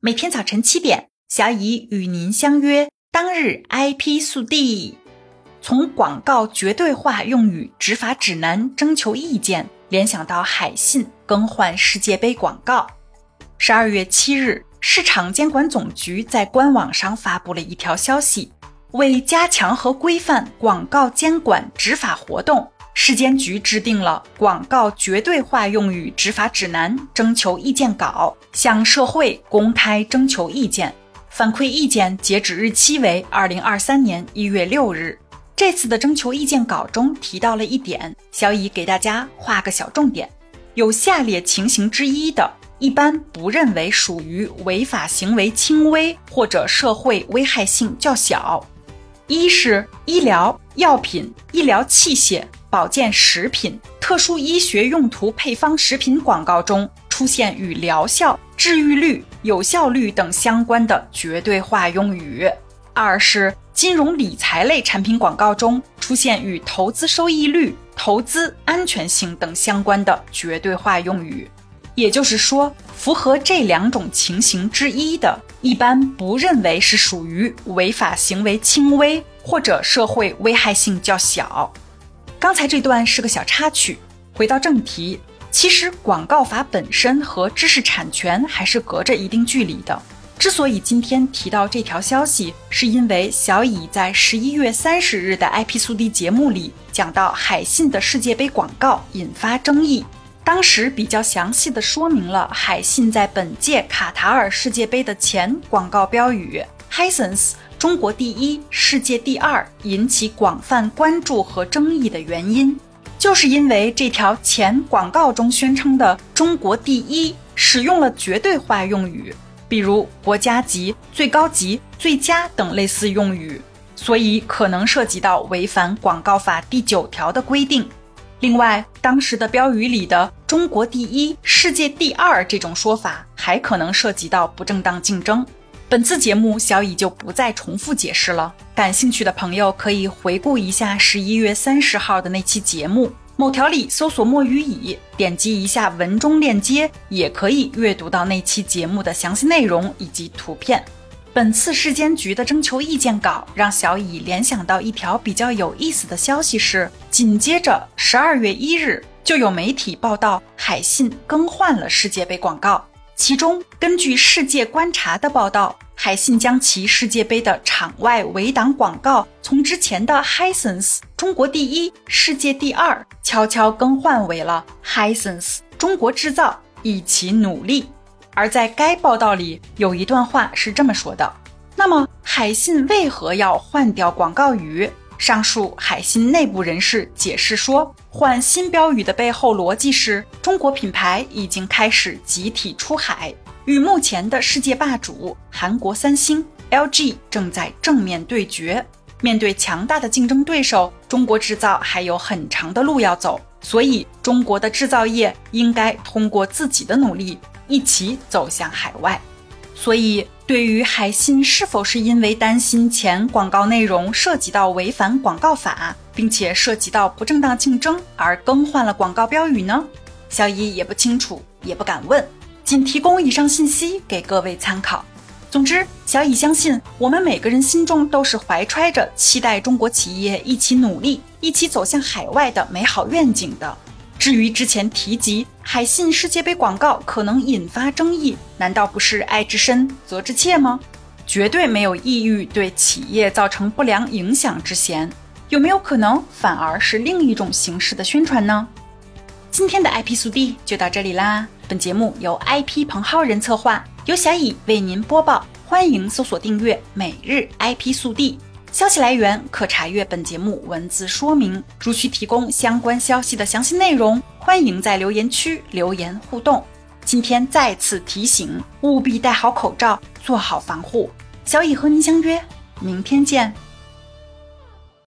每天早晨七点，小乙与您相约。当日 IP 速递，从广告绝对化用语执法指南征求意见，联想到海信更换世界杯广告。十二月七日，市场监管总局在官网上发布了一条消息，为加强和规范广告监管执法活动。市监局制定了《广告绝对化用语执法指南》征求意见稿，向社会公开征求意见。反馈意见截止日期为二零二三年一月六日。这次的征求意见稿中提到了一点，小乙给大家画个小重点：有下列情形之一的，一般不认为属于违法行为轻微或者社会危害性较小。一是医疗药品、医疗器械。保健食品、特殊医学用途配方食品广告中出现与疗效、治愈率、有效率等相关的绝对化用语；二是金融理财类产品广告中出现与投资收益率、投资安全性等相关的绝对化用语。也就是说，符合这两种情形之一的，一般不认为是属于违法行为轻微或者社会危害性较小。刚才这段是个小插曲，回到正题，其实广告法本身和知识产权还是隔着一定距离的。之所以今天提到这条消息，是因为小乙在十一月三十日的 IP 速递节目里讲到海信的世界杯广告引发争议，当时比较详细的说明了海信在本届卡塔尔世界杯的前广告标语 “Hisense”。中国第一，世界第二，引起广泛关注和争议的原因，就是因为这条前广告中宣称的“中国第一”使用了绝对化用语，比如国家级、最高级、最佳等类似用语，所以可能涉及到违反广告法第九条的规定。另外，当时的标语里的“中国第一，世界第二”这种说法，还可能涉及到不正当竞争。本次节目，小乙就不再重复解释了。感兴趣的朋友可以回顾一下十一月三十号的那期节目，某条里搜索“墨鱼乙”，点击一下文中链接，也可以阅读到那期节目的详细内容以及图片。本次市监局的征求意见稿让小乙联想到一条比较有意思的消息是，紧接着十二月一日就有媒体报道海信更换了世界杯广告。其中，根据世界观察的报道，海信将其世界杯的场外围挡广告从之前的 Hisense 中国第一、世界第二悄悄更换为了 Hisense 中国制造，一起努力。而在该报道里有一段话是这么说的：那么，海信为何要换掉广告语？上述海信内部人士解释说，换新标语的背后逻辑是中国品牌已经开始集体出海，与目前的世界霸主韩国三星、LG 正在正面对决。面对强大的竞争对手，中国制造还有很长的路要走，所以中国的制造业应该通过自己的努力，一起走向海外。所以，对于海信是否是因为担心前广告内容涉及到违反广告法，并且涉及到不正当竞争而更换了广告标语呢？小乙也不清楚，也不敢问，仅提供以上信息给各位参考。总之，小乙相信我们每个人心中都是怀揣着期待中国企业一起努力、一起走向海外的美好愿景的。至于之前提及海信世界杯广告可能引发争议，难道不是爱之深责之切吗？绝对没有意欲对企业造成不良影响之嫌，有没有可能反而是另一种形式的宣传呢？今天的 IP 速递就到这里啦，本节目由 IP 彭浩人策划，由小乙为您播报，欢迎搜索订阅每日 IP 速递。消息来源可查阅本节目文字说明。如需提供相关消息的详细内容，欢迎在留言区留言互动。今天再次提醒，务必戴好口罩，做好防护。小乙和您相约，明天见。